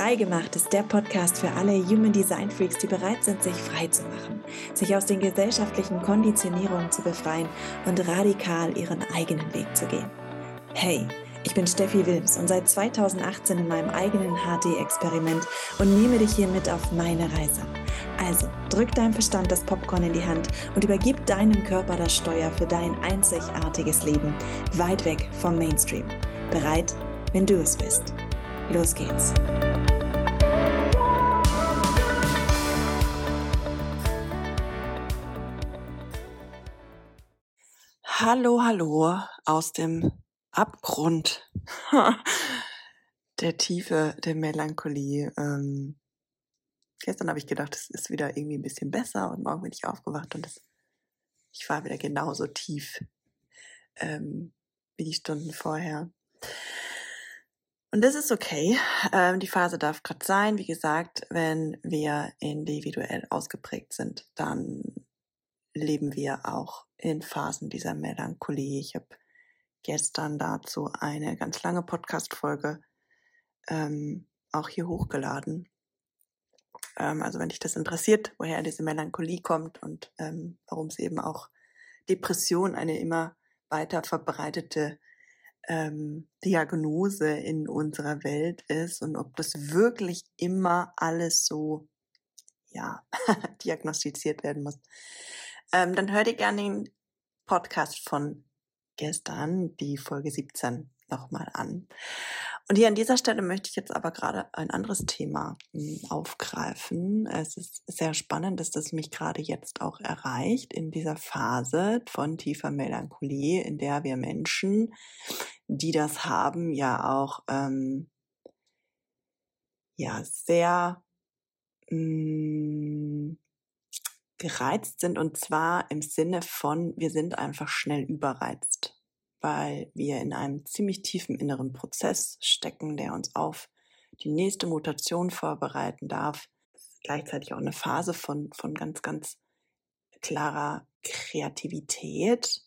Freigemacht ist der Podcast für alle Human Design Freaks, die bereit sind, sich frei zu machen, sich aus den gesellschaftlichen Konditionierungen zu befreien und radikal ihren eigenen Weg zu gehen. Hey, ich bin Steffi Wilms und seit 2018 in meinem eigenen HD-Experiment und nehme dich hier mit auf meine Reise. Also drück deinem Verstand das Popcorn in die Hand und übergib deinem Körper das Steuer für dein einzigartiges Leben, weit weg vom Mainstream. Bereit, wenn du es bist. Los geht's. Hallo, hallo aus dem Abgrund der Tiefe der Melancholie. Ähm, gestern habe ich gedacht, es ist wieder irgendwie ein bisschen besser und morgen bin ich aufgewacht und es, ich war wieder genauso tief ähm, wie die Stunden vorher. Und das ist okay. Ähm, die Phase darf gerade sein. Wie gesagt, wenn wir individuell ausgeprägt sind, dann leben wir auch in Phasen dieser Melancholie. Ich habe gestern dazu eine ganz lange Podcast-Folge ähm, auch hier hochgeladen. Ähm, also wenn dich das interessiert, woher diese Melancholie kommt und ähm, warum es eben auch Depression eine immer weiter verbreitete ähm, Diagnose in unserer Welt ist und ob das wirklich immer alles so ja diagnostiziert werden muss, ähm, dann hör dir gerne den Podcast von gestern, die Folge 17, nochmal an. Und hier an dieser Stelle möchte ich jetzt aber gerade ein anderes Thema hm, aufgreifen. Es ist sehr spannend, dass das mich gerade jetzt auch erreicht in dieser Phase von tiefer Melancholie, in der wir Menschen, die das haben, ja auch ähm, ja sehr mh, hm, gereizt sind und zwar im Sinne von, wir sind einfach schnell überreizt weil wir in einem ziemlich tiefen inneren Prozess stecken, der uns auf die nächste Mutation vorbereiten darf. Gleichzeitig auch eine Phase von, von ganz, ganz klarer Kreativität.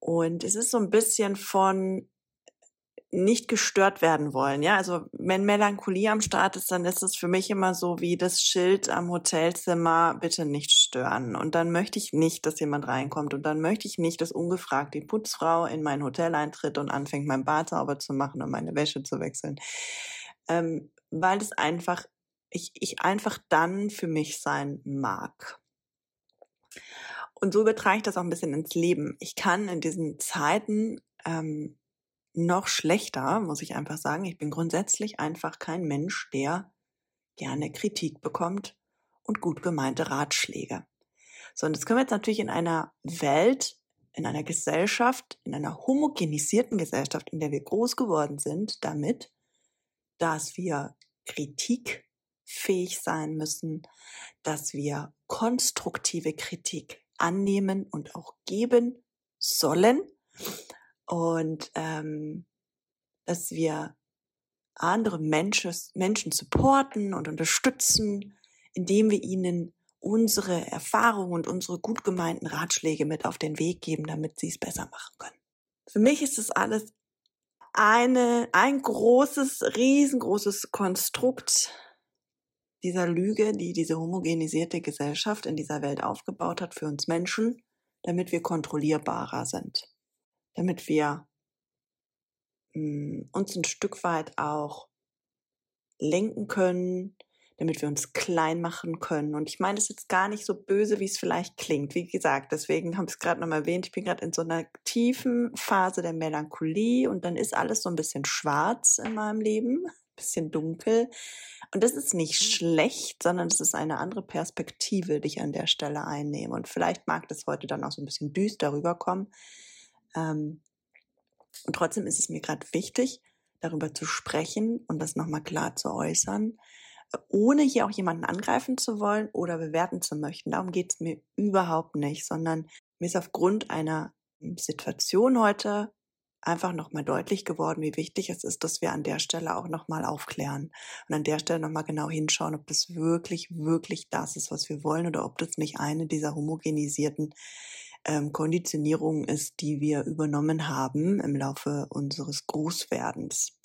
Und es ist so ein bisschen von, nicht gestört werden wollen. Ja, also wenn Melancholie am Start ist, dann ist es für mich immer so wie das Schild am Hotelzimmer, bitte nicht stören. Und dann möchte ich nicht, dass jemand reinkommt. Und dann möchte ich nicht, dass ungefragt die Putzfrau in mein Hotel eintritt und anfängt, mein Bad sauber zu machen und meine Wäsche zu wechseln. Ähm, weil es einfach, ich, ich einfach dann für mich sein mag. Und so übertrage ich das auch ein bisschen ins Leben. Ich kann in diesen Zeiten ähm, noch schlechter, muss ich einfach sagen. Ich bin grundsätzlich einfach kein Mensch, der gerne Kritik bekommt und gut gemeinte Ratschläge. So, und das können wir jetzt natürlich in einer Welt, in einer Gesellschaft, in einer homogenisierten Gesellschaft, in der wir groß geworden sind, damit, dass wir kritikfähig sein müssen, dass wir konstruktive Kritik annehmen und auch geben sollen und ähm, dass wir andere Menschen, Menschen supporten und unterstützen, indem wir ihnen unsere Erfahrungen und unsere gut gemeinten Ratschläge mit auf den Weg geben, damit sie es besser machen können. Für mich ist das alles eine, ein großes, riesengroßes Konstrukt dieser Lüge, die diese homogenisierte Gesellschaft in dieser Welt aufgebaut hat für uns Menschen, damit wir kontrollierbarer sind damit wir mh, hm, uns ein Stück weit auch lenken können, damit wir uns klein machen können. Und ich meine das jetzt gar nicht so böse, wie es vielleicht klingt. Wie gesagt, deswegen habe ich es gerade noch mal erwähnt, ich bin gerade in so einer tiefen Phase der Melancholie und dann ist alles so ein bisschen schwarz in meinem Leben, ein bisschen dunkel. Und das ist nicht schlecht, sondern es ist eine andere Perspektive, die ich an der Stelle einnehme. Und vielleicht mag das heute dann auch so ein bisschen düster rüberkommen. Ähm, und trotzdem ist es mir gerade wichtig, darüber zu sprechen und das nochmal klar zu äußern, ohne hier auch jemanden angreifen zu wollen oder bewerten zu möchten. Darum geht es mir überhaupt nicht, sondern mir ist aufgrund einer Situation heute einfach nochmal deutlich geworden, wie wichtig es ist, dass wir an der Stelle auch nochmal aufklären und an der Stelle nochmal genau hinschauen, ob das wirklich, wirklich das ist, was wir wollen oder ob das nicht eine dieser homogenisierten ähm, Konditionierung ist, die wir übernommen haben im Laufe unseres Großwerdens.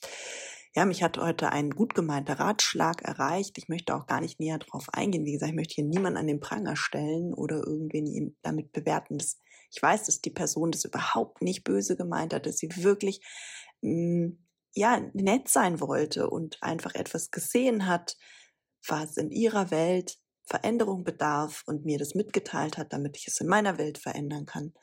ja, mich hat heute ein gut gemeinter Ratschlag erreicht. Ich möchte auch gar nicht näher drauf eingehen. Wie gesagt, ich möchte hier niemanden an den Pranger stellen oder irgendwen damit bewerten. Das, ich weiß, dass die Person das überhaupt nicht böse gemeint hat, dass sie wirklich, mh, mm, ja, nett sein wollte und einfach etwas gesehen hat, was in ihrer Welt Veränderung bedarf und mir das mitgeteilt hat, damit ich es in meiner Welt verändern kann.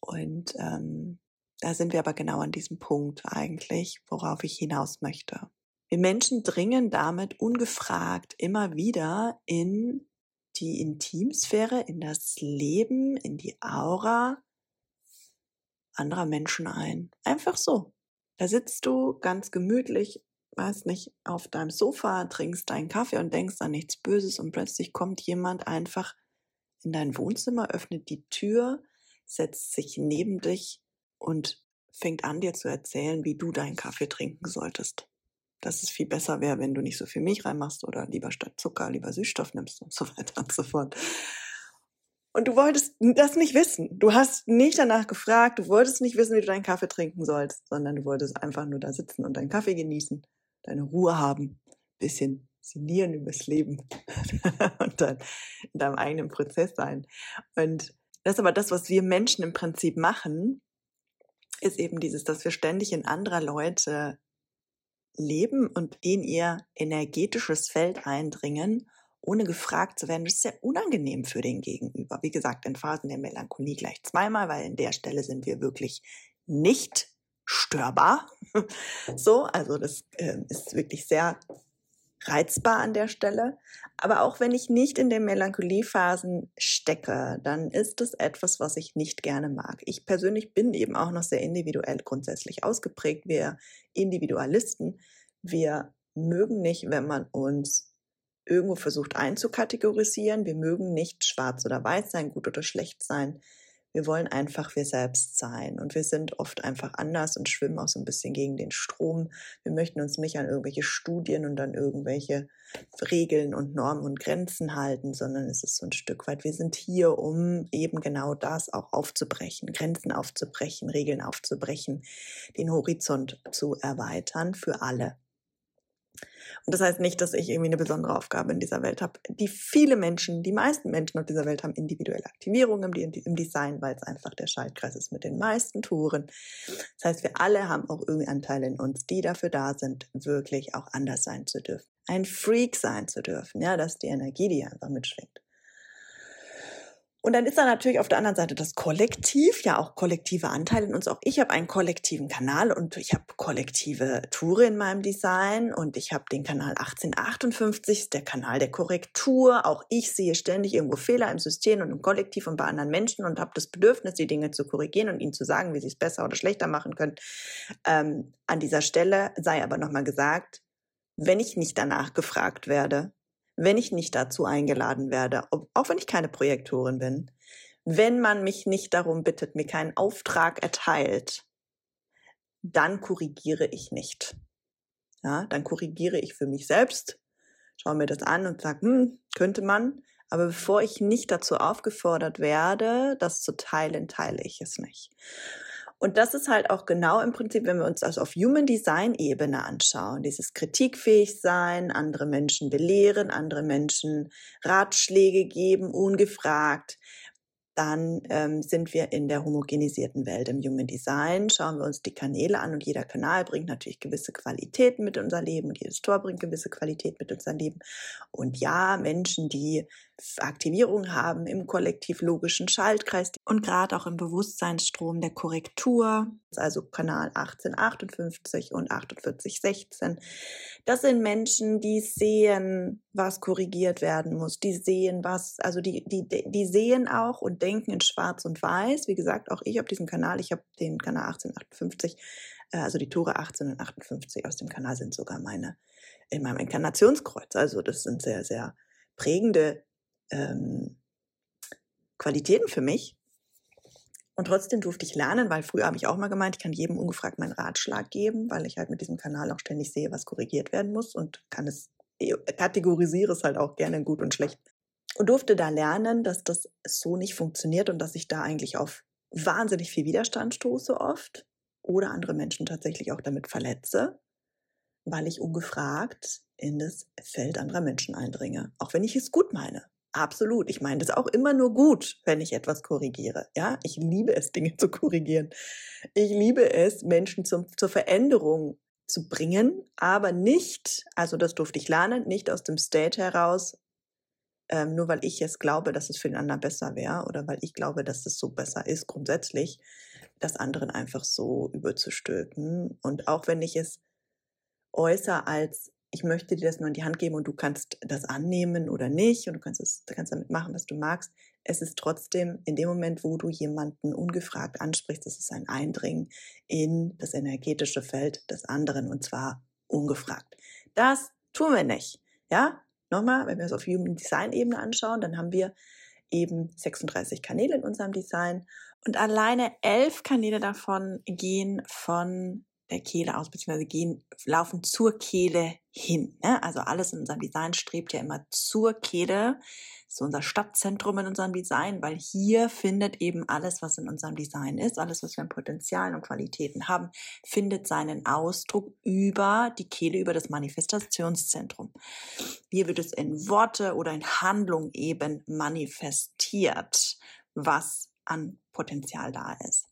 Und ähm, da sind wir aber genau an diesem Punkt eigentlich, worauf ich hinaus möchte. Wir Menschen dringen damit ungefragt immer wieder in die Intimsphäre, in das Leben, in die Aura anderer Menschen ein. Einfach so. Da sitzt du ganz gemütlich, weiß nicht, auf deinem Sofa, trinkst deinen Kaffee und denkst an nichts Böses und plötzlich kommt jemand einfach in dein Wohnzimmer, öffnet die Tür, setzt sich neben dich und fängt an, dir zu erzählen, wie du deinen Kaffee trinken solltest. Dass es viel besser wäre, wenn du nicht so viel Milch reinmachst oder lieber statt Zucker lieber Süßstoff nimmst und so weiter und so fort. Und du wolltest das nicht wissen. Du hast nicht danach gefragt, du wolltest nicht wissen, wie du deinen Kaffee trinken sollst, sondern du wolltest einfach nur da sitzen und deinen Kaffee genießen, deine Ruhe haben, bisschen sinnieren übers Leben und dann in deinem eigenen Prozess sein. Und das ist aber das, was wir Menschen im Prinzip machen, ist eben dieses, dass wir ständig in anderer Leute leben und in ihr energetisches Feld eindringen, ohne gefragt zu werden. Das ist sehr unangenehm für den Gegenüber. Wie gesagt, in Phasen der Melancholie gleich zweimal, weil in der Stelle sind wir wirklich nicht störbar. so, also das äh, ist wirklich sehr reizbar an der Stelle. Aber auch wenn ich nicht in den Melancholien stecke, dann ist es etwas, was ich nicht gerne mag. Ich persönlich bin eben auch noch sehr individuell grundsätzlich ausgeprägt. Wir Individualisten, wir mögen nicht, wenn man uns irgendwo versucht einzukategorisieren. Wir mögen nicht schwarz oder weiß sein, gut oder schlecht sein. Wir wollen einfach wir selbst sein und wir sind oft einfach anders und schwimmen auch so ein bisschen gegen den Strom. Wir möchten uns nicht an irgendwelche Studien und an irgendwelche Regeln und Normen und Grenzen halten, sondern es ist so ein Stück weit, wir sind hier, um eben genau das auch aufzubrechen, Grenzen aufzubrechen, Regeln aufzubrechen, den Horizont zu erweitern für alle. Und das heißt nicht, dass ich irgendwie eine besondere Aufgabe in dieser Welt habe. Die viele Menschen, die meisten Menschen auf dieser Welt haben individuelle Aktivierungen im, im Design, weil es einfach der Schaltkreis ist mit den meisten Touren. Das heißt, wir alle haben auch irgendwie Anteile in uns, die dafür da sind, wirklich auch anders sein zu dürfen. Ein Freak sein zu dürfen. Ja, das ist die Energie, die einfach mitschwingt. Und dann ist da natürlich auf der anderen Seite das Kollektiv, ja auch kollektive Anteile in uns. Auch ich habe einen kollektiven Kanal und ich habe kollektive Tore in meinem Design und ich habe den Kanal 1858, der Kanal der Korrektur. Auch ich sehe ständig irgendwo Fehler im System und im Kollektiv und bei anderen Menschen und habe das Bedürfnis, die Dinge zu korrigieren und ihnen zu sagen, wie sie es besser oder schlechter machen können. Ähm, an dieser Stelle sei aber nochmal gesagt, wenn ich nicht danach gefragt werde, wenn ich nicht dazu eingeladen werde, auch wenn ich keine Projektorin bin, wenn man mich nicht darum bittet, mir keinen Auftrag erteilt, dann korrigiere ich nicht. Ja, dann korrigiere ich für mich selbst, schaue mir das an und sage, hm, könnte man. Aber bevor ich nicht dazu aufgefordert werde, das zu teilen, teile ich es nicht. Und das ist halt auch genau im Prinzip, wenn wir uns das auf Human Design Ebene anschauen, dieses kritikfähig sein, andere Menschen belehren, andere Menschen Ratschläge geben, ungefragt, dann ähm, sind wir in der homogenisierten Welt im Human Design. Schauen wir uns die Kanäle an und jeder Kanal bringt natürlich gewisse Qualitäten mit unser Leben und jedes Tor bringt gewisse Qualität mit unser Leben. Und ja, Menschen, die Aktivierung haben im kollektiv-logischen Schaltkreis und gerade auch im Bewusstseinsstrom der Korrektur, also Kanal 1858 und 4816. Das sind Menschen, die sehen, was korrigiert werden muss, die sehen, was, also die, die, die sehen auch und denken in Schwarz und Weiß. Wie gesagt, auch ich habe diesen Kanal, ich habe den Kanal 1858, äh, also die Tore 18 und 58 aus dem Kanal sind sogar meine in meinem Inkarnationskreuz. Also das sind sehr, sehr prägende ähm, Qualitäten für mich. Und trotzdem durfte ich lernen, weil früher habe ich auch mal gemeint, ich kann jedem ungefragt meinen Ratschlag geben, weil ich halt mit diesem Kanal auch ständig sehe, was korrigiert werden muss und kann es, äh, kategorisiere es halt auch gerne gut und schlecht. Und durfte da lernen, dass das so nicht funktioniert und dass ich da eigentlich auf wahnsinnig viel Widerstand stoße oft oder andere Menschen tatsächlich auch damit verletze. weil ich ungefragt in das Feld anderer Menschen eindringe, auch wenn ich es gut meine. Absolut. Ich meine das auch immer nur gut, wenn ich etwas korrigiere. Ja, ich liebe es, Dinge zu korrigieren. Ich liebe es, Menschen zum, zur Veränderung zu bringen, aber nicht, also das durfte ich lernen, nicht aus dem State heraus, ähm, nur weil ich jetzt glaube, dass es für den anderen besser wäre oder weil ich glaube, dass es so besser ist grundsätzlich, das anderen einfach so überzustülpen. Und auch wenn ich es äußere als ich möchte dir das nur in die Hand geben und du kannst das annehmen oder nicht und du kannst, es, du kannst damit machen, was du magst. Es ist trotzdem in dem Moment, wo du jemanden ungefragt ansprichst, das ist ein Eindringen in das energetische Feld des anderen und zwar ungefragt. Das tun wir nicht. Ja, nochmal, wenn wir es auf Human Design Ebene anschauen, dann haben wir eben 36 Kanäle in unserem Design. Und alleine elf Kanäle davon gehen von der Kehle aus, beziehungsweise gehen, laufen zur Kehle hin. Ne? Also alles in unserem Design strebt ja immer zur Kehle. Ist unser Stadtzentrum in unserem Design, weil hier findet eben alles, was in unserem Design ist, alles, was wir an Potenzialen und Qualitäten haben, findet seinen Ausdruck über die Kehle, über das Manifestationszentrum. Hier wird es in Worte oder in Handlung eben manifestiert, was an Potenzial da ist.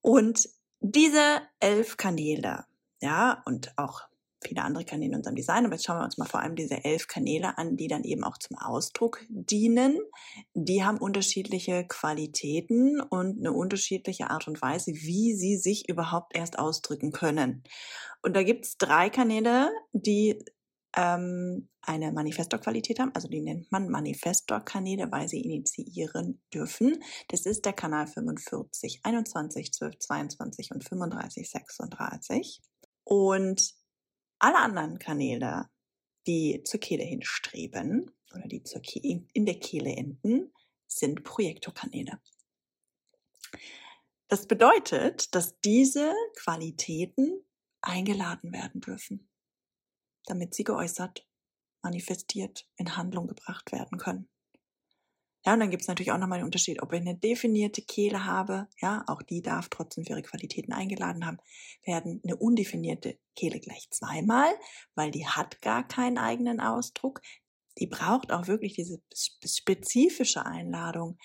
Und diese elf Kanäle, ja, und auch viele andere Kanäle in unserem Design, aber jetzt schauen wir uns mal vor allem diese elf Kanäle an, die dann eben auch zum Ausdruck dienen. Die haben unterschiedliche Qualitäten und eine unterschiedliche Art und Weise, wie sie sich überhaupt erst ausdrücken können. Und da gibt's drei Kanäle, die ähm, eine Manifestor-Qualität haben. Also die nennt man Manifestor-Kanäle, weil sie initiieren dürfen. Das ist der Kanal 45, 21, 12, 22 und 35, 36. Und alle anderen Kanäle, die zur Kehle hinstreben oder die zur Ke in der Kehle enden, sind Projektorkanäle. Das bedeutet, dass diese Qualitäten eingeladen werden dürfen damit sie geäußert, manifestiert, in Handlung gebracht werden können. Ja, und dann gibt es natürlich auch nochmal den Unterschied, ob ich eine definierte Kehle habe, ja, auch die darf trotzdem für ihre Qualitäten eingeladen haben, werden eine undefinierte Kehle gleich zweimal, weil die hat gar keinen eigenen Ausdruck. Die braucht auch wirklich diese spezifische Einladung,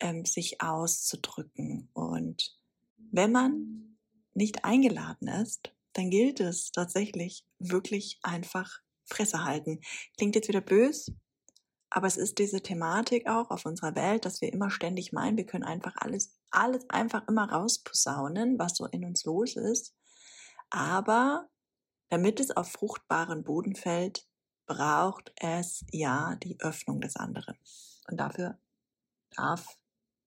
ähm, sich auszudrücken. Und wenn man nicht eingeladen ist, dann gilt es tatsächlich wirklich einfach Fresse halten. Klingt jetzt wieder bös, aber es ist diese Thematik auch auf unserer Welt, dass wir immer ständig meinen, wir können einfach alles, alles einfach immer rausposaunen, was so in uns los ist. Aber damit es auf fruchtbaren Boden fällt, braucht es ja die Öffnung des anderen. Und dafür darf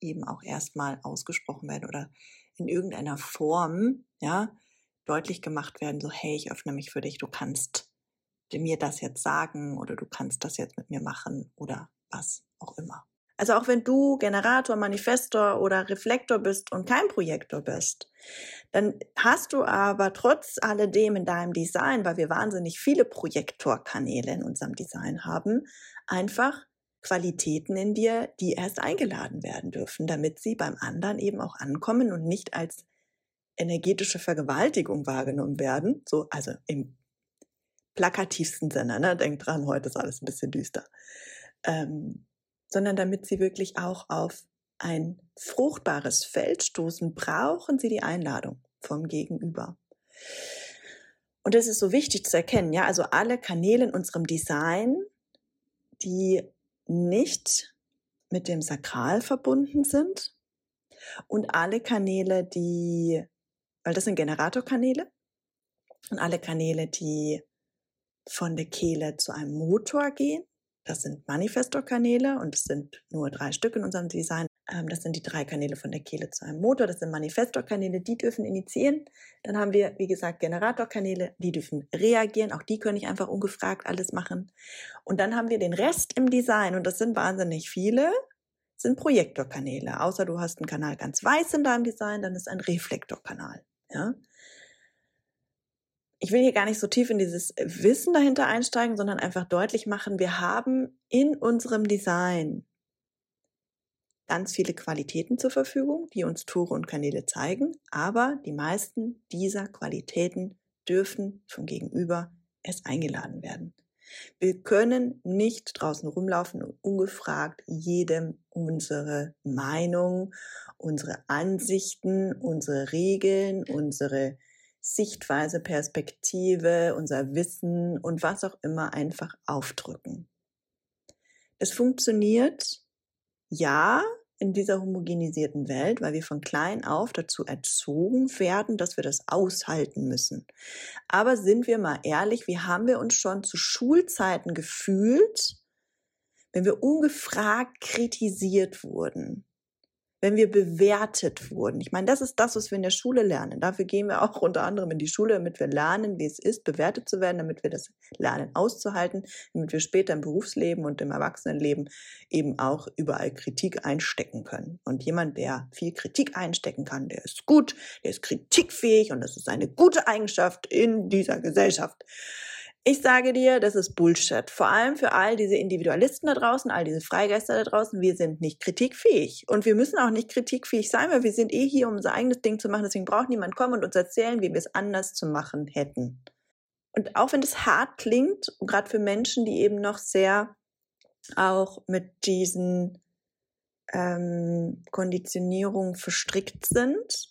eben auch erstmal ausgesprochen werden oder in irgendeiner Form, ja, deutlich gemacht werden, so hey, ich öffne mich für dich, du kannst mir das jetzt sagen oder du kannst das jetzt mit mir machen oder was auch immer. Also auch wenn du Generator, Manifestor oder Reflektor bist und kein Projektor bist, dann hast du aber trotz alledem in deinem Design, weil wir wahnsinnig viele Projektorkanäle in unserem Design haben, einfach Qualitäten in dir, die erst eingeladen werden dürfen, damit sie beim anderen eben auch ankommen und nicht als energetische Vergewaltigung wahrgenommen werden, so, also im plakativsten Sinne, ne? denkt dran, heute ist alles ein bisschen düster, ähm, sondern damit sie wirklich auch auf ein fruchtbares Feld stoßen, brauchen sie die Einladung vom Gegenüber. Und das ist so wichtig zu erkennen, ja, also alle Kanäle in unserem Design, die nicht mit dem Sakral verbunden sind und alle Kanäle, die weil das sind Generatorkanäle und alle Kanäle, die von der Kehle zu einem Motor gehen, das sind Manifestorkanäle und es sind nur drei Stück in unserem Design. Ähm, das sind die drei Kanäle von der Kehle zu einem Motor. Das sind Manifestorkanäle, die dürfen initiieren. Dann haben wir, wie gesagt, Generatorkanäle, die dürfen reagieren. Auch die können nicht einfach ungefragt alles machen. Und dann haben wir den Rest im Design und das sind wahnsinnig viele sind Projektorkanäle. Außer du hast einen Kanal ganz weiß in deinem Design, dann ist ein Reflektorkanal. Ja? Ich will hier gar nicht so tief in dieses Wissen dahinter einsteigen, sondern einfach deutlich machen, wir haben in unserem Design ganz viele Qualitäten zur Verfügung, die uns Tore und Kanäle zeigen, aber die meisten dieser Qualitäten dürfen vom Gegenüber erst eingeladen werden. Wir können nicht draußen rumlaufen und ungefragt jedem unsere Meinung, unsere Ansichten, unsere Regeln, unsere Sichtweise, Perspektive, unser Wissen und was auch immer einfach aufdrücken. Es funktioniert, ja, in dieser homogenisierten Welt, weil wir von klein auf dazu erzogen werden, dass wir das aushalten müssen. Aber sind wir mal ehrlich, wie haben wir uns schon zu Schulzeiten gefühlt, wenn wir ungefragt kritisiert wurden? Wenn wir bewertet wurden. Ich meine, das ist das, was wir in der Schule lernen. Dafür gehen wir auch unter anderem in die Schule, damit wir lernen, wie es ist, bewertet zu werden, damit wir das lernen auszuhalten, damit wir später im Berufsleben und im Erwachsenenleben eben auch überall Kritik einstecken können. Und jemand, der viel Kritik einstecken kann, der ist gut, der ist kritikfähig und das ist eine gute Eigenschaft in dieser Gesellschaft. Ich sage dir, das ist Bullshit. Vor allem für all diese Individualisten da draußen, all diese Freigeister da draußen. Wir sind nicht kritikfähig. Und wir müssen auch nicht kritikfähig sein, weil wir sind eh hier, um unser eigenes Ding zu machen. Deswegen braucht niemand kommen und uns erzählen, wie wir es anders zu machen hätten. Und auch wenn das hart klingt, gerade für Menschen, die eben noch sehr auch mit diesen ähm, Konditionierungen verstrickt sind,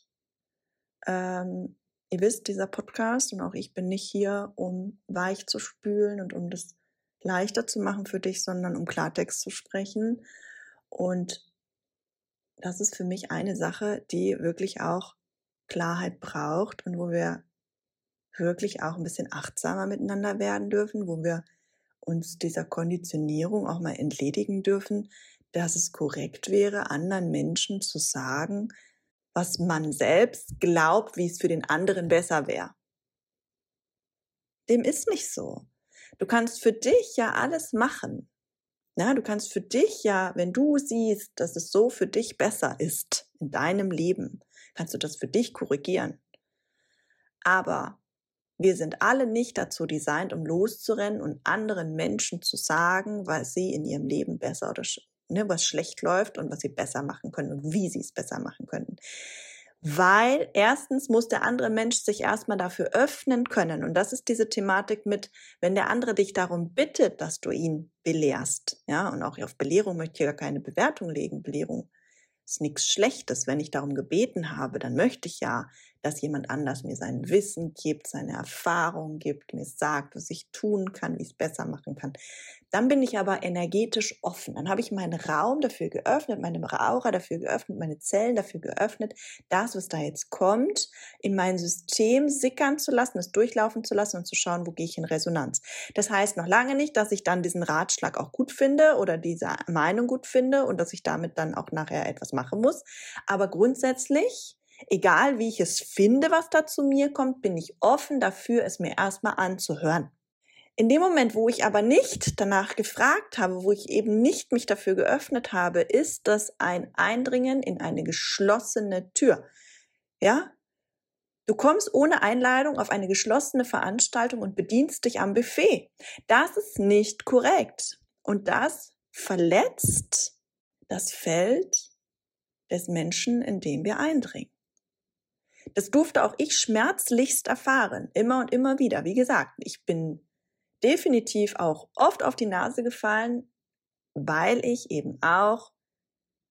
ähm, Ihr wisst, dieser Podcast und auch ich bin nicht hier, um weich zu spülen und um das leichter zu machen für dich, sondern um Klartext zu sprechen. Und das ist für mich eine Sache, die wirklich auch Klarheit braucht und wo wir wirklich auch ein bisschen achtsamer miteinander werden dürfen, wo wir uns dieser Konditionierung auch mal entledigen dürfen, dass es korrekt wäre, anderen Menschen zu sagen, was man selbst glaubt, wie es für den anderen besser wäre. Dem ist nicht so. Du kannst für dich ja alles machen. Ja, du kannst für dich ja, wenn du siehst, dass es so für dich besser ist in deinem Leben, kannst du das für dich korrigieren. Aber wir sind alle nicht dazu designt, um loszurennen und anderen Menschen zu sagen, was sie in ihrem Leben besser oder ne, was schlecht läuft und was sie besser machen können und wie sie es besser machen können. Weil erstens muss der andere Mensch sich erstmal dafür öffnen können. Und das ist diese Thematik mit, wenn der andere dich darum bittet, dass du ihn belehrst. Ja, und auch auf Belehrung möchte ich ja keine Bewertung legen. Belehrung ist nichts Schlechtes. Wenn ich darum gebeten habe, dann möchte ich ja, dass jemand anders mir sein Wissen gibt, seine Erfahrung gibt, mir sagt, was ich tun kann, wie ich es besser machen kann. Dann bin ich aber energetisch offen. Dann habe ich meinen Raum dafür geöffnet, meine Aura dafür geöffnet, meine Zellen dafür geöffnet, das, was da jetzt kommt, in mein System sickern zu lassen, es durchlaufen zu lassen und zu schauen, wo gehe ich in Resonanz. Das heißt noch lange nicht, dass ich dann diesen Ratschlag auch gut finde oder diese Meinung gut finde und dass ich damit dann auch nachher etwas machen muss. Aber grundsätzlich egal wie ich es finde, was da zu mir kommt, bin ich offen dafür, es mir erstmal anzuhören. In dem Moment, wo ich aber nicht danach gefragt habe, wo ich eben nicht mich dafür geöffnet habe, ist das ein Eindringen in eine geschlossene Tür. Ja? Du kommst ohne Einladung auf eine geschlossene Veranstaltung und bedienst dich am Buffet. Das ist nicht korrekt. Und das verletzt das Feld des Menschen, in dem wir eindringen. Das durfte auch ich schmerzlichst erfahren, immer und immer wieder. Wie gesagt, ich bin definitiv auch oft auf die Nase gefallen, weil ich eben auch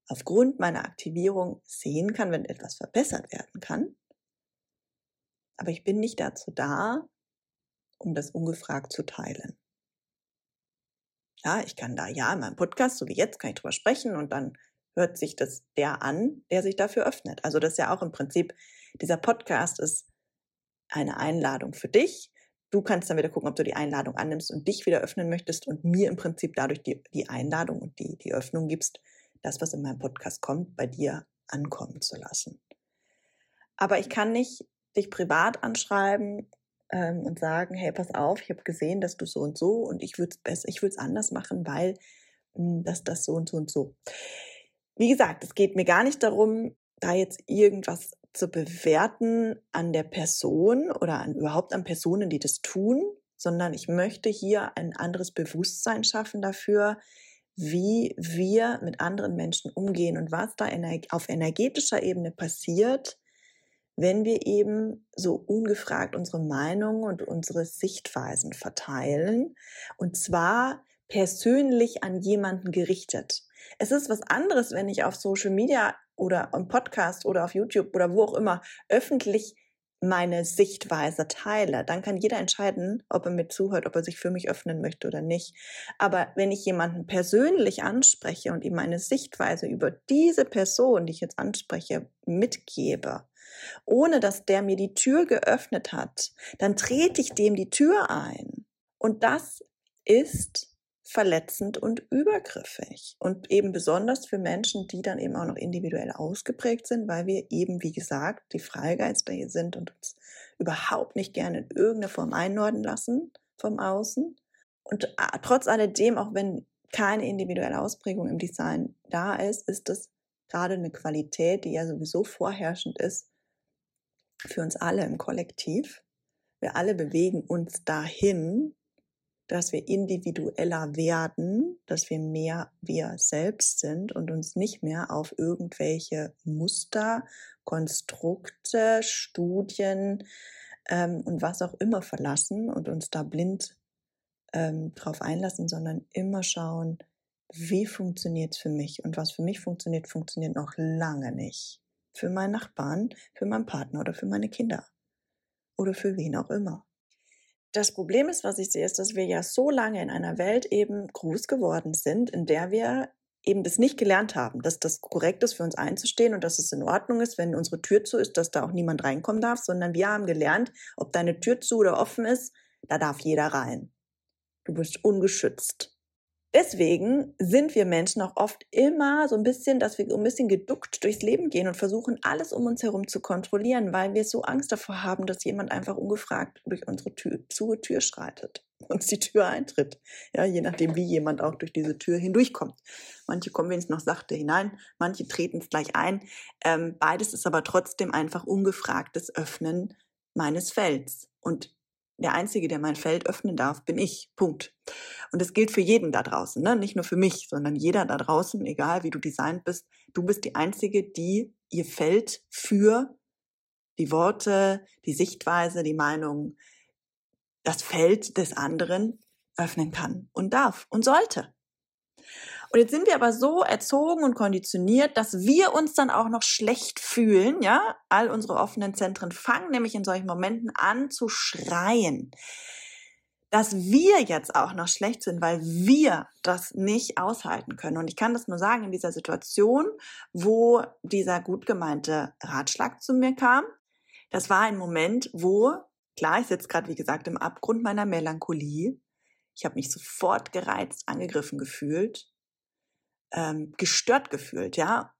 aufgrund meiner Aktivierung sehen kann, wenn etwas verbessert werden kann. Aber ich bin nicht dazu da, um das ungefragt zu teilen. Ja, ich kann da ja in meinem Podcast, so wie jetzt, kann ich drüber sprechen und dann hört sich das der an, der sich dafür öffnet. Also das ist ja auch im Prinzip, dieser Podcast ist eine Einladung für dich, Du kannst dann wieder gucken, ob du die Einladung annimmst und dich wieder öffnen möchtest und mir im Prinzip dadurch die, die Einladung und die, die Öffnung gibst, das, was in meinem Podcast kommt, bei dir ankommen zu lassen. Aber ich kann nicht dich privat anschreiben ähm, und sagen, hey, pass auf, ich habe gesehen, dass du so und so und ich würde es besser, ich würde es anders machen, weil mh, hm, dass das so und so und so. Wie gesagt, es geht mir gar nicht darum, da jetzt irgendwas zu bewerten an der Person oder an, überhaupt an Personen, die das tun, sondern ich möchte hier ein anderes Bewusstsein schaffen dafür, wie wir mit anderen Menschen umgehen und was da auf energetischer Ebene passiert, wenn wir eben so ungefragt unsere Meinungen und unsere Sichtweisen verteilen und zwar persönlich an jemanden gerichtet. Es ist was anderes, wenn ich auf Social Media oder im Podcast oder auf YouTube oder wo auch immer öffentlich meine Sichtweise teile, dann kann jeder entscheiden, ob er mir zuhört, ob er sich für mich öffnen möchte oder nicht. Aber wenn ich jemanden persönlich anspreche und ihm meine Sichtweise über diese Person, die ich jetzt anspreche, mitgebe, ohne dass der mir die Tür geöffnet hat, dann trete ich dem die Tür ein. Und das ist verletzend und übergriffig. Und eben besonders für Menschen, die dann eben auch noch individuell ausgeprägt sind, weil wir eben, wie gesagt, die Freigeister hier sind und uns überhaupt nicht gerne in irgendeine Form einordnen lassen vom Außen. Und ah, trotz alledem, auch wenn keine individuelle Ausprägung im Design da ist, ist es gerade eine Qualität, die ja sowieso vorherrschend ist für uns alle im Kollektiv. Wir alle bewegen uns dahin, dass wir individueller werden, dass wir mehr wir selbst sind und uns nicht mehr auf irgendwelche Muster, Konstrukte, Studien ähm, und was auch immer verlassen und uns da blind ähm, drauf einlassen, sondern immer schauen, wie funktioniert es für mich und was für mich funktioniert, funktioniert noch lange nicht. Für meinen Nachbarn, für meinen Partner oder für meine Kinder oder für wen auch immer. Das Problem ist, was ich sehe, ist, dass wir ja so lange in einer Welt eben groß geworden sind, in der wir eben das nicht gelernt haben, dass das korrekt ist, für uns einzustehen und dass es in Ordnung ist, wenn unsere Tür zu ist, dass da auch niemand reinkommen darf, sondern wir haben gelernt, ob deine Tür zu oder offen ist, da darf jeder rein. Du bist ungeschützt. Deswegen sind wir Menschen auch oft immer so ein bisschen, dass wir ein bisschen geduckt durchs Leben gehen und versuchen, alles um uns herum zu kontrollieren, weil wir so Angst davor haben, dass jemand einfach ungefragt durch unsere Tür, zu Tür schreitet, uns die Tür eintritt. Ja, je nachdem, wie jemand auch durch diese Tür hindurchkommt. Manche kommen wenigstens noch sachte hinein, manche treten es gleich ein. Ähm, beides ist aber trotzdem einfach ungefragtes Öffnen meines Felds. Und der Einzige, der mein Feld öffnen darf, bin ich. Punkt. Und das gilt für jeden da draußen, ne? nicht nur für mich, sondern jeder da draußen, egal wie du designt bist. Du bist die Einzige, die ihr Feld für die Worte, die Sichtweise, die Meinung, das Feld des anderen öffnen kann und darf und sollte. Und jetzt sind wir aber so erzogen und konditioniert, dass wir uns dann auch noch schlecht fühlen, ja? All unsere offenen Zentren fangen nämlich in solchen Momenten an zu schreien. Dass wir jetzt auch noch schlecht sind, weil wir das nicht aushalten können. Und ich kann das nur sagen, in dieser Situation, wo dieser gut gemeinte Ratschlag zu mir kam, das war ein Moment, wo, klar, ich sitze gerade, wie gesagt, im Abgrund meiner Melancholie. Ich habe mich sofort gereizt, angegriffen gefühlt ähm, gestört gefühlt, ja,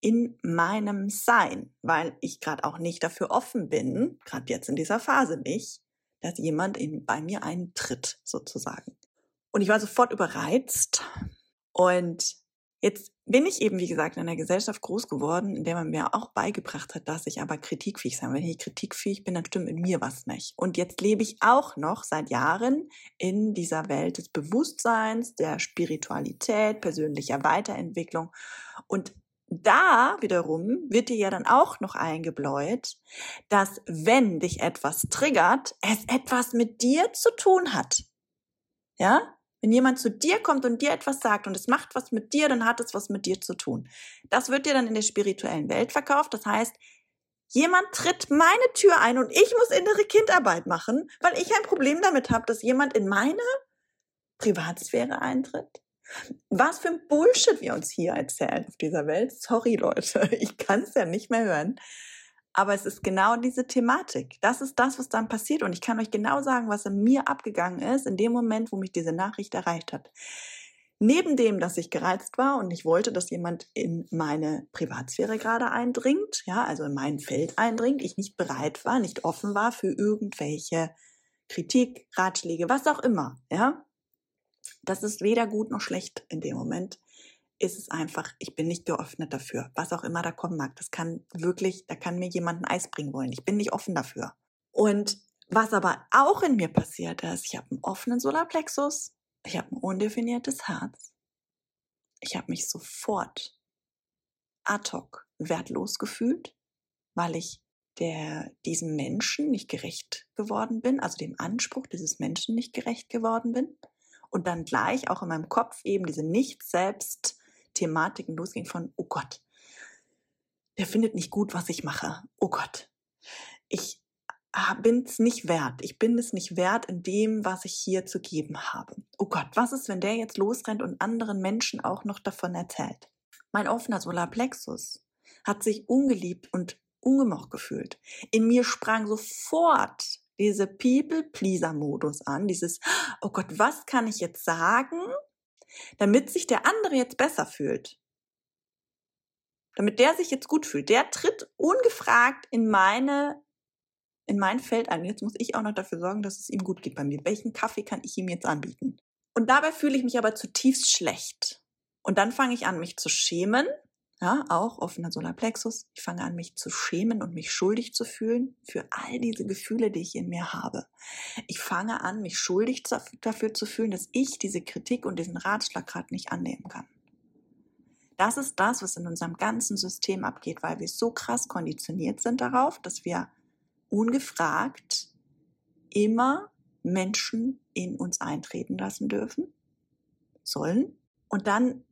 in meinem Sein, weil ich gerade auch nicht dafür offen bin, gerade jetzt in dieser Phase nicht, dass jemand in, bei mir eintritt, sozusagen. Und ich war sofort überreizt und Jetzt bin ich eben, wie gesagt, in einer Gesellschaft groß geworden, in der man mir auch beigebracht hat, dass ich aber kritikfähig sein. Wenn ich kritikfähig bin, dann stimmt in mir was nicht. Und jetzt lebe ich auch noch seit Jahren in dieser Welt des Bewusstseins, der Spiritualität, persönlicher Weiterentwicklung. Und da wiederum wird dir ja dann auch noch eingebläut, dass wenn dich etwas triggert, es etwas mit dir zu tun hat. Ja? Wenn jemand zu dir kommt und dir etwas sagt und es macht was mit dir, dann hat es was mit dir zu tun. Das wird dir dann in der spirituellen Welt verkauft. Das heißt, jemand tritt meine Tür ein und ich muss innere Kindarbeit machen, weil ich ein Problem damit habe, dass jemand in meine Privatsphäre eintritt. Was für ein Bullshit wir uns hier erzählen auf dieser Welt. Sorry Leute, ich kann es ja nicht mehr hören. Aber es ist genau diese Thematik. Das ist das, was dann passiert. Und ich kann euch genau sagen, was in mir abgegangen ist, in dem Moment, wo mich diese Nachricht erreicht hat. Neben dem, dass ich gereizt war und ich wollte, dass jemand in meine Privatsphäre gerade eindringt, ja, also in mein Feld eindringt, ich nicht bereit war, nicht offen war für irgendwelche Kritik, Ratschläge, was auch immer, ja. Das ist weder gut noch schlecht in dem Moment ist es einfach, ich bin nicht geöffnet dafür. Was auch immer da kommen mag, das kann wirklich, da kann mir jemand ein Eis bringen wollen. Ich bin nicht offen dafür. Und was aber auch in mir passiert ist, ich habe einen offenen Solarplexus, ich habe ein undefiniertes Herz. Ich habe mich sofort ad hoc wertlos gefühlt, weil ich der diesem Menschen nicht gerecht geworden bin, also dem Anspruch dieses Menschen nicht gerecht geworden bin und dann gleich auch in meinem Kopf eben diese Nicht-Selbst-Thematiken losging von, oh Gott, der findet nicht gut, was ich mache. Oh Gott, ich bin es nicht wert. Ich bin es nicht wert in dem, was ich hier zu geben habe. Oh Gott, was ist, wenn der jetzt losrennt und anderen Menschen auch noch davon erzählt? Mein offener Solarplexus hat sich ungeliebt und ungemocht gefühlt. In mir sprang sofort diese People-Pleaser-Modus an, dieses, oh Gott, was kann ich jetzt sagen, damit sich der andere jetzt besser fühlt? Damit der sich jetzt gut fühlt. Der tritt ungefragt in meine in mein Feld ein. Jetzt muss ich auch noch dafür sorgen, dass es ihm gut geht bei mir. Welchen Kaffee kann ich ihm jetzt anbieten? Und dabei fühle ich mich aber zutiefst schlecht. Und dann fange ich an, mich zu schämen. Ja, auch offener Solarplexus. Ich fange an, mich zu schämen und mich schuldig zu fühlen für all diese Gefühle, die ich in mir habe. Ich fange an, mich schuldig dafür zu fühlen, dass ich diese Kritik und diesen Ratschlag gerade nicht annehmen kann. Das ist das, was in unserem ganzen System abgeht, weil wir so krass konditioniert sind darauf, dass wir ungefragt immer Menschen in uns eintreten lassen dürfen, sollen. Und dann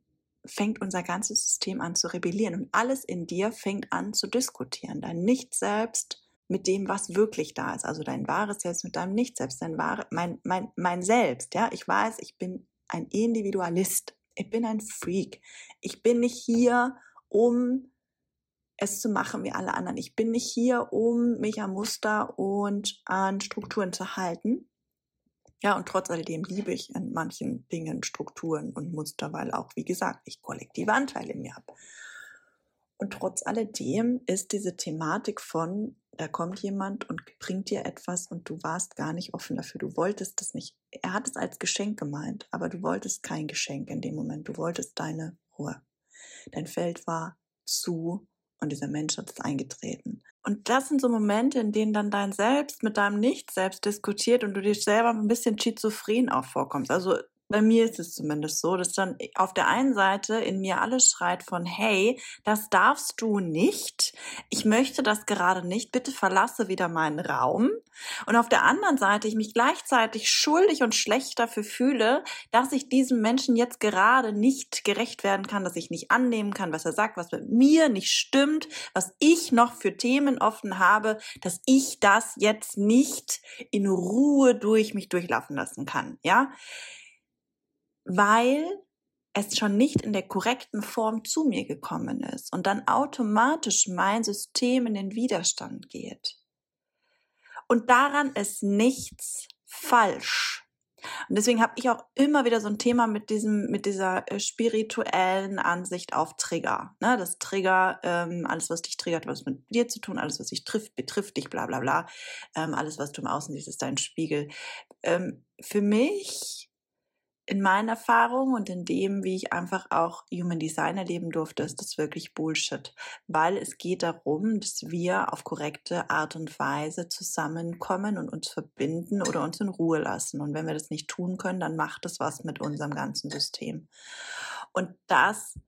fängt unser ganzes System an zu rebellieren und alles in dir fängt an zu diskutieren. Dein Nicht-Selbst mit dem, was wirklich da ist. Also dein wahres Selbst mit deinem Nicht-Selbst, dein wahre, mein, mein, mein Selbst. Ja, ich weiß, ich bin ein Individualist. Ich bin ein Freak. Ich bin nicht hier, um es zu machen wie alle anderen. Ich bin nicht hier, um mich an Muster und an Strukturen zu halten. Ja, und trotz alledem liebe ich in manchen Dingen Strukturen und Muster, weil auch, wie gesagt, ich kollektive Anteile in mir habe. Und trotz alledem ist diese Thematik von, da kommt jemand und bringt dir etwas und du warst gar nicht offen dafür. Du wolltest das nicht. Er hat es als Geschenk gemeint, aber du wolltest kein Geschenk in dem Moment. Du wolltest deine Ruhe. Dein Feld war zu und dieser Mensch hat es eingetreten. Und das sind so Momente, in denen dann dein Selbst mit deinem Nicht-Selbst diskutiert und du dir selber ein bisschen schizophren auch vorkommst. Also bei mir ist es zumindest so, dass dann auf der einen Seite in mir alles schreit von, hey, das darfst du nicht. Ich möchte das gerade nicht. Bitte verlasse wieder meinen Raum. Und auf der anderen Seite ich mich gleichzeitig schuldig und schlecht dafür fühle, dass ich diesem Menschen jetzt gerade nicht gerecht werden kann, dass ich nicht annehmen kann, was er sagt, was mit mir nicht stimmt, was ich noch für Themen offen habe, dass ich das jetzt nicht in Ruhe durch mich durchlaufen lassen kann. Ja? Weil es schon nicht in der korrekten Form zu mir gekommen ist und dann automatisch mein System in den Widerstand geht. Und daran ist nichts falsch. Und deswegen habe ich auch immer wieder so ein Thema mit diesem, mit dieser äh, spirituellen Ansicht auf Trigger. Ne? Das Trigger, ähm, alles, was dich triggert, was mit dir zu tun, alles, was dich trifft, betrifft dich, bla bla bla. Ähm, alles, was du im Außen siehst, ist dein Spiegel. Ähm, für mich in meinen Erfahrungen und in dem, wie ich einfach auch Human Design erleben durfte, ist das wirklich Bullshit, weil es geht darum, dass wir auf korrekte Art und Weise zusammenkommen und uns verbinden oder uns in Ruhe lassen. Und wenn wir das nicht tun können, dann macht es was mit unserem ganzen System. Und das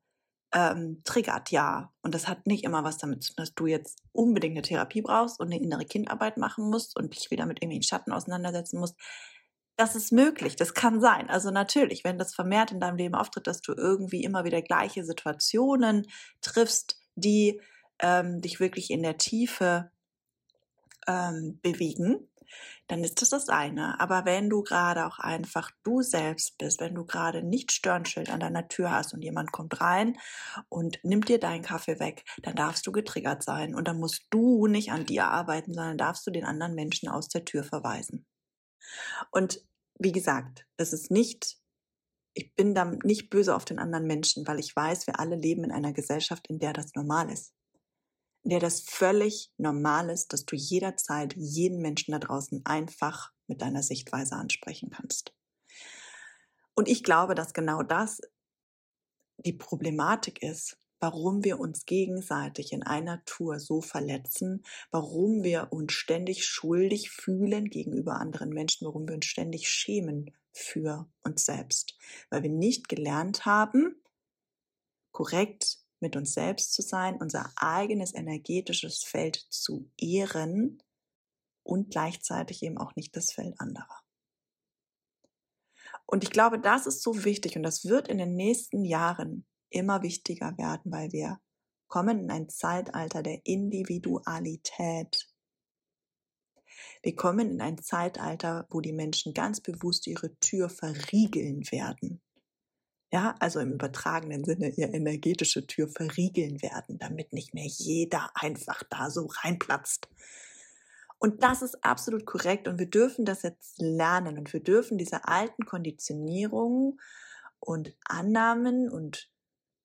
ähm, triggert ja. Und das hat nicht immer was damit zu tun, dass du jetzt unbedingt eine Therapie brauchst und eine innere Kindarbeit machen musst und dich wieder mit irgendwelchen Schatten auseinandersetzen musst das ist möglich, das kann sein. Also natürlich, wenn das vermehrt in deinem Leben auftritt, dass du irgendwie immer wieder gleiche Situationen triffst, die ähm, dich wirklich in der Tiefe ähm, bewegen, dann ist das das eine. Aber wenn du gerade auch einfach du selbst bist, wenn du gerade nicht Stirnschild an deiner Tür hast und jemand kommt rein und nimmt dir deinen Kaffee weg, dann darfst du getriggert sein und dann musst du nicht an dir arbeiten, sondern darfst du den anderen Menschen aus der Tür verweisen. Und wie gesagt, das ist nicht, ich bin da nicht böse auf den anderen Menschen, weil ich weiß, wir alle leben in einer Gesellschaft, in der das normal ist. In der das völlig normal ist, dass du jederzeit jeden Menschen da draußen einfach mit deiner Sichtweise ansprechen kannst. Und ich glaube, dass genau das die Problematik ist, warum wir uns gegenseitig in einer Tour so verletzen, warum wir uns ständig schuldig fühlen gegenüber anderen Menschen, warum wir uns ständig schämen für uns selbst, weil wir nicht gelernt haben, korrekt mit uns selbst zu sein, unser eigenes energetisches Feld zu ehren und gleichzeitig eben auch nicht das Feld anderer. Und ich glaube, das ist so wichtig und das wird in den nächsten Jahren immer wichtiger werden, weil wir kommen in ein Zeitalter der Individualität. Wir kommen in ein Zeitalter, wo die Menschen ganz bewusst ihre Tür verriegeln werden. Ja, also im übertragenen Sinne ihre energetische Tür verriegeln werden, damit nicht mehr jeder einfach da so reinplatzt. Und das ist absolut korrekt und wir dürfen das jetzt lernen und wir dürfen diese alten Konditionierungen und Annahmen und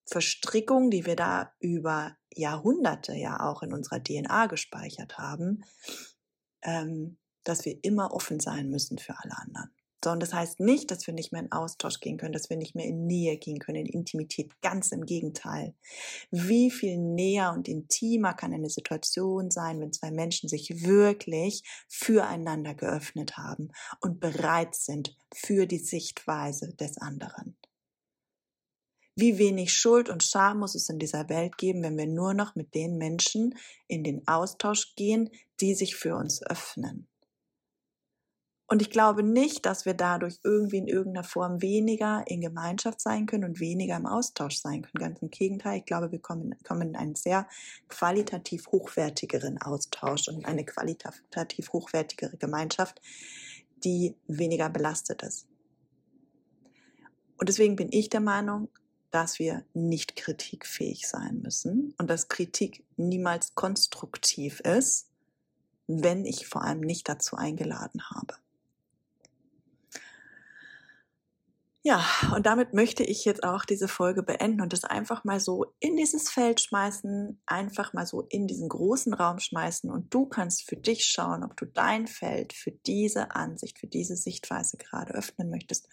Verstrickungen, die wir da über Jahrhunderte ja auch in unserer DNA gespeichert haben, ähm, dass wir immer offen sein müssen für alle anderen. So, und das heißt nicht, dass wir nicht mehr in Austausch gehen können, dass wir nicht mehr in Nähe gehen können, in Intimität. Ganz im Gegenteil. Wie viel näher und intimer kann eine Situation sein, wenn zwei Menschen sich wirklich füreinander geöffnet haben und bereit sind für die Sichtweise des anderen. Wie wenig Schuld und Scham muss es in dieser Welt geben, wenn wir nur noch mit den Menschen in den Austausch gehen, die sich für uns öffnen. Und ich glaube nicht, dass wir dadurch irgendwie in irgendeiner Form weniger in Gemeinschaft sein können und weniger im Austausch sein können. Ganz im Gegenteil, ich glaube, wir kommen, kommen in einen sehr qualitativ hochwertigeren Austausch und eine qualitativ hochwertigere Gemeinschaft, die weniger belastet ist. Und deswegen bin ich der Meinung, dass wir nicht kritikfähig sein müssen und dass Kritik niemals konstruktiv ist, wenn ich vor allem nicht dazu eingeladen habe. Ja, und damit möchte ich jetzt auch diese Folge beenden und das einfach mal so in dieses Feld schmeißen, einfach mal so in diesen großen Raum schmeißen und du kannst für dich schauen, ob du dein Feld für diese Ansicht, für diese Sichtweise gerade öffnen möchtest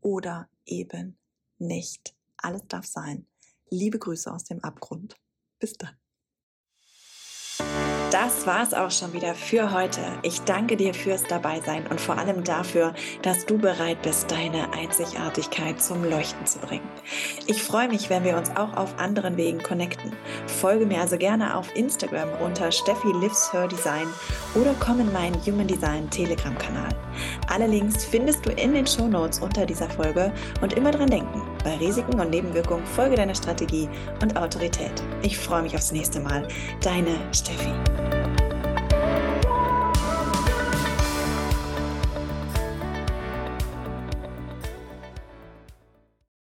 oder eben nicht. Alles darf sein. Liebe Grüße aus dem Abgrund. Bis dann das war's auch schon wieder für heute. Ich danke dir fürs Dabeisein und vor allem dafür, dass du bereit bist, deine Einzigartigkeit zum Leuchten zu bringen. Ich freue mich, wenn wir uns auch auf anderen Wegen connecten. Folge mir also gerne auf Instagram unter Steffi Lives Her Design oder komm in meinen Human Design Telegram-Kanal. Alle Links findest du in den Show Notes unter dieser Folge und immer dran denken, bei Risiken und Nebenwirkungen folge deiner Strategie und Autorität. Ich freue mich aufs nächste Mal. Deine Steffi.